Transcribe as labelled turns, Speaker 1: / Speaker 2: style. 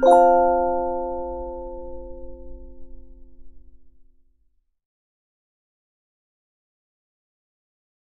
Speaker 1: Música